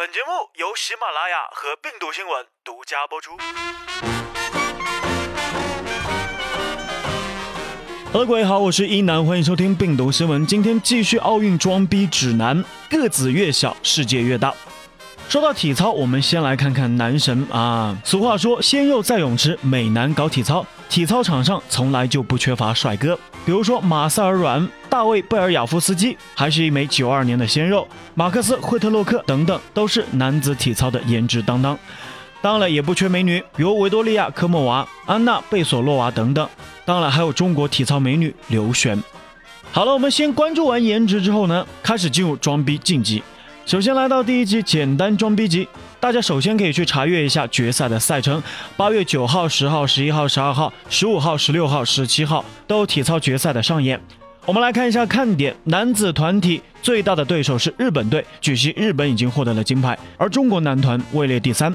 本节目由喜马拉雅和病毒新闻独家播出。各位好，我是一南，欢迎收听病毒新闻。今天继续奥运装逼指南：个子越小，世界越大。说到体操，我们先来看看男神啊。俗话说，鲜肉在泳池，美男搞体操。体操场上从来就不缺乏帅哥，比如说马塞尔·软、大卫·贝尔雅夫斯基，还是一枚九二年的鲜肉；马克思·惠特洛克等等，都是男子体操的颜值担当。当然，也不缺美女，比如维多利亚·科莫娃、安娜·贝索洛娃等等。当然还有中国体操美女刘璇。好了，我们先关注完颜值之后呢，开始进入装逼晋级。首先来到第一集简单装逼集，大家首先可以去查阅一下决赛的赛程。八月九号、十号、十一号、十二号、十五号、十六号、十七号都有体操决赛的上演。我们来看一下看点：男子团体最大的对手是日本队，据悉日本已经获得了金牌，而中国男团位列第三。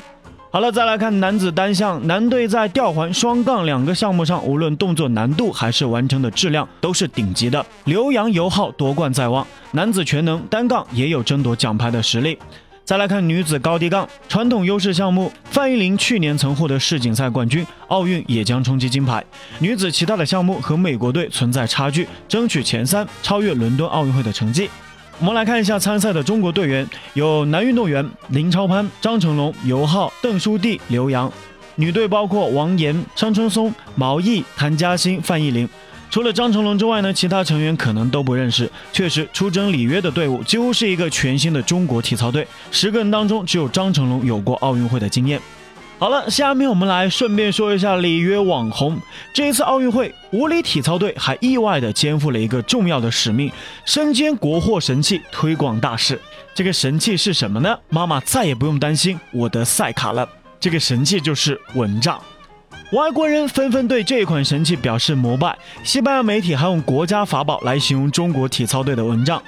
好了，再来看男子单项，男队在吊环、双杠两个项目上，无论动作难度还是完成的质量，都是顶级的。刘洋尤浩夺冠在望，男子全能单杠也有争夺奖牌的实力。再来看女子高低杠，传统优势项目，范依林去年曾获得世锦赛冠军，奥运也将冲击金牌。女子其他的项目和美国队存在差距，争取前三，超越伦敦奥运会的成绩。我们来看一下参赛的中国队员，有男运动员林超攀、张成龙、尤浩、邓书蒂、刘洋；女队包括王岩、张春松、毛毅、谭嘉欣、范逸林。除了张成龙之外呢，其他成员可能都不认识。确实，出征里约的队伍几乎是一个全新的中国体操队，十个人当中只有张成龙有过奥运会的经验。好了，下面我们来顺便说一下里约网红。这一次奥运会，无里体操队还意外的肩负了一个重要的使命，身兼国货神器推广大使。这个神器是什么呢？妈妈再也不用担心我的赛卡了。这个神器就是蚊帐。外国人纷纷对这款神器表示膜拜，西班牙媒体还用国家法宝来形容中国体操队的蚊帐。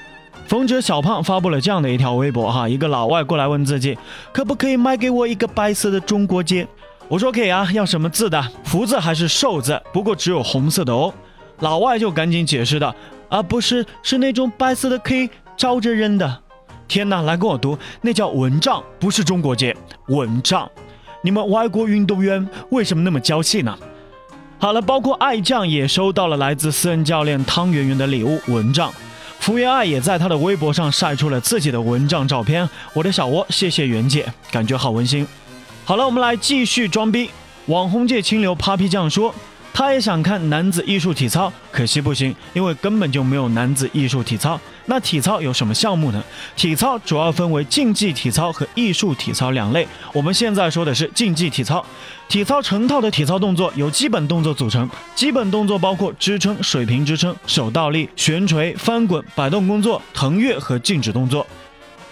冯哲小胖发布了这样的一条微博哈，一个老外过来问自己，可不可以卖给我一个白色的中国结？我说可以啊，要什么字的？福字还是寿字？不过只有红色的哦。老外就赶紧解释道，啊不是，是那种白色的可以照着扔的。天哪，来跟我读，那叫蚊帐，不是中国结，蚊帐。你们外国运动员为什么那么娇气呢？好了，包括爱酱也收到了来自私人教练汤圆圆的礼物蚊帐。福原爱也在她的微博上晒出了自己的蚊帐照片。我的小窝，谢谢袁姐，感觉好温馨。好了，我们来继续装逼。网红界清流 Papi 酱说。他也想看男子艺术体操，可惜不行，因为根本就没有男子艺术体操。那体操有什么项目呢？体操主要分为竞技体操和艺术体操两类。我们现在说的是竞技体操。体操成套的体操动作由基本动作组成，基本动作包括支撑、水平支撑、手倒立、悬垂、翻滚、摆动工作、腾跃和静止动作。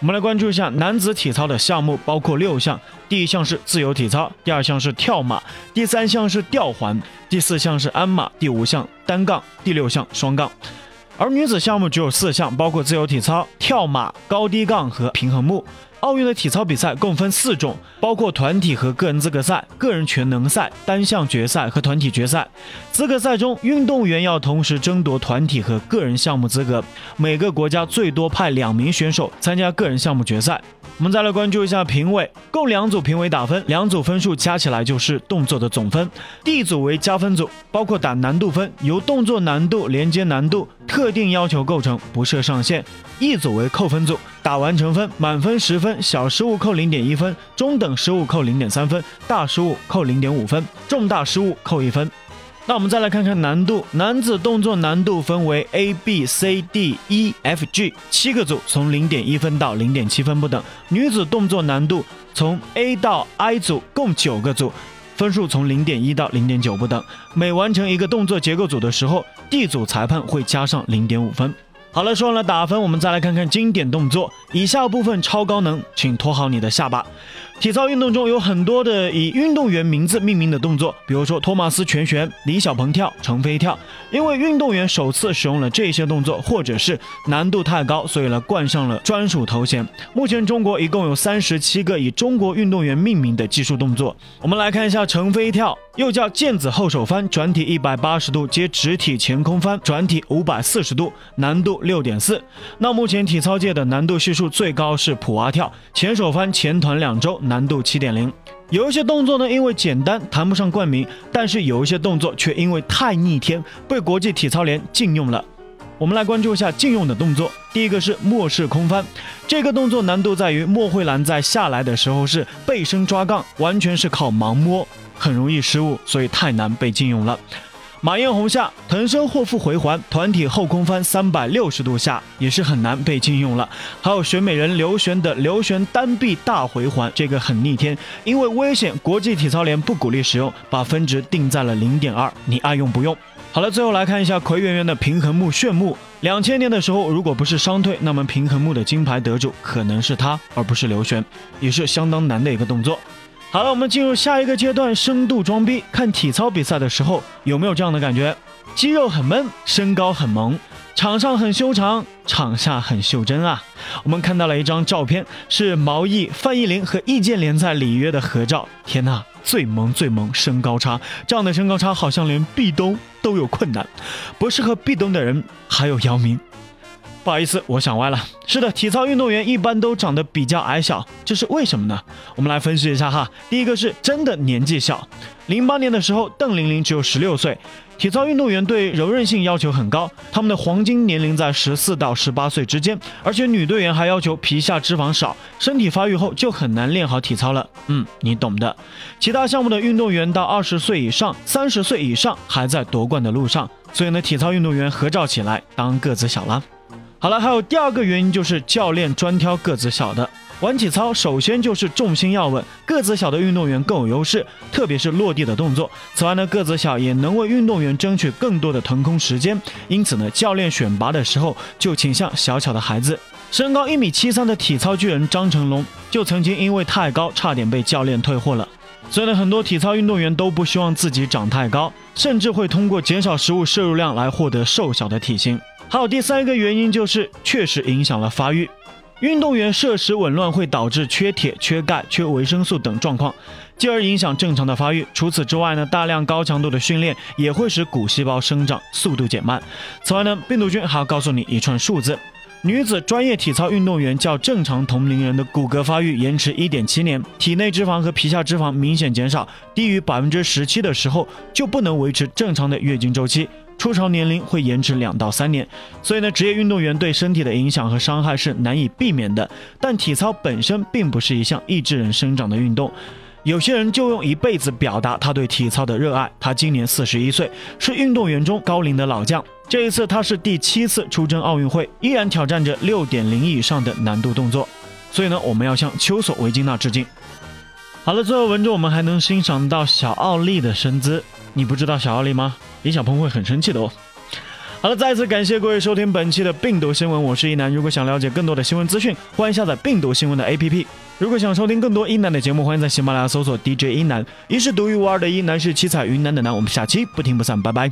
我们来关注一下男子体操的项目，包括六项。第一项是自由体操，第二项是跳马，第三项是吊环，第四项是鞍马，第五项单杠，第六项双杠。而女子项目只有四项，包括自由体操、跳马、高低杠和平衡木。奥运的体操比赛共分四种，包括团体和个人资格赛、个人全能赛、单项决赛和团体决赛。资格赛中，运动员要同时争夺团体和个人项目资格，每个国家最多派两名选手参加个人项目决赛。我们再来关注一下评委，共两组评委打分，两组分数加起来就是动作的总分。第一组为加分组，包括打难度分，由动作难度、连接难度、特定要求构成，不设上限。一组为扣分组，打完成分，满分十分，小失误扣零点一分，中等失误扣零点三分，大失误扣零点五分，重大失误扣一分。那我们再来看看难度，男子动作难度分为 A、B、C、D、E、F、G 七个组，从零点一分到零点七分不等。女子动作难度从 A 到 I 组共九个组，分数从零点一到零点九不等。每完成一个动作结构组的时候，D 组裁判会加上零点五分。好了，说完了打分，我们再来看看经典动作。以下部分超高能，请托好你的下巴。体操运动中有很多的以运动员名字命名的动作，比如说托马斯全旋、李小鹏跳、程飞跳。因为运动员首次使用了这些动作，或者是难度太高，所以呢冠上了专属头衔。目前中国一共有三十七个以中国运动员命名的技术动作。我们来看一下程飞跳，又叫毽子后手翻，转体一百八十度接直体前空翻，转体五百四十度，难度六点四。那目前体操界的难度系数。最高是普蛙跳，前手翻、前团两周，难度七点零。有一些动作呢，因为简单谈不上冠名，但是有一些动作却因为太逆天，被国际体操联禁用了。我们来关注一下禁用的动作。第一个是莫式空翻，这个动作难度在于莫慧兰在下来的时候是背身抓杠，完全是靠盲摸，很容易失误，所以太难被禁用了。马艳红下腾身后复回环，团体后空翻三百六十度下也是很难被禁用了。还有选美人刘璇的刘璇单臂大回环，这个很逆天，因为危险，国际体操联不鼓励使用，把分值定在了零点二，你爱用不用。好了，最后来看一下葵圆圆的平衡木炫目。两千年的时候，如果不是伤退，那么平衡木的金牌得主可能是他，而不是刘璇，也是相当难的一个动作。好了，我们进入下一个阶段，深度装逼。看体操比赛的时候，有没有这样的感觉？肌肉很闷，身高很萌，场上很修长，场下很袖珍啊！我们看到了一张照片，是毛毅、范逸林和易建联在里约的合照。天呐，最萌最萌，身高差，这样的身高差好像连壁咚都有困难。不适合壁咚的人还有姚明。不好意思，我想歪了。是的，体操运动员一般都长得比较矮小，这是为什么呢？我们来分析一下哈。第一个是真的年纪小。零八年的时候，邓玲玲只有十六岁。体操运动员对柔韧性要求很高，他们的黄金年龄在十四到十八岁之间，而且女队员还要求皮下脂肪少，身体发育后就很难练好体操了。嗯，你懂的。其他项目的运动员到二十岁以上、三十岁以上还在夺冠的路上，所以呢，体操运动员合照起来当个子小了。好了，还有第二个原因就是教练专挑个子小的。玩体操首先就是重心要稳，个子小的运动员更有优势，特别是落地的动作。此外呢，个子小也能为运动员争取更多的腾空时间。因此呢，教练选拔的时候就倾向小巧的孩子。身高一米七三的体操巨人张成龙就曾经因为太高，差点被教练退货了。所以呢，很多体操运动员都不希望自己长太高，甚至会通过减少食物摄入量来获得瘦小的体型。还有第三个原因就是，确实影响了发育。运动员摄食紊乱会导致缺铁、缺钙、缺维生素等状况，进而影响正常的发育。除此之外呢，大量高强度的训练也会使骨细胞生长速度减慢。此外呢，病毒菌还要告诉你一串数字：女子专业体操运动员较正常同龄人的骨骼发育延迟一点七年，体内脂肪和皮下脂肪明显减少，低于百分之十七的时候就不能维持正常的月经周期。初潮年龄会延迟两到三年，所以呢，职业运动员对身体的影响和伤害是难以避免的。但体操本身并不是一项抑制人生长的运动，有些人就用一辈子表达他对体操的热爱。他今年四十一岁，是运动员中高龄的老将。这一次他是第七次出征奥运会，依然挑战着六点零以上的难度动作。所以呢，我们要向丘索维金娜致敬。好了，最后文中我们还能欣赏到小奥利的身姿。你不知道小奥利吗？李小鹏会很生气的哦。好了，再次感谢各位收听本期的病毒新闻，我是一楠。如果想了解更多的新闻资讯，欢迎下载病毒新闻的 APP。如果想收听更多一楠的节目，欢迎在喜马拉雅搜索 DJ 一楠。一是独一无二的一楠，是七彩云南的楠。我们下期不听不散，拜拜。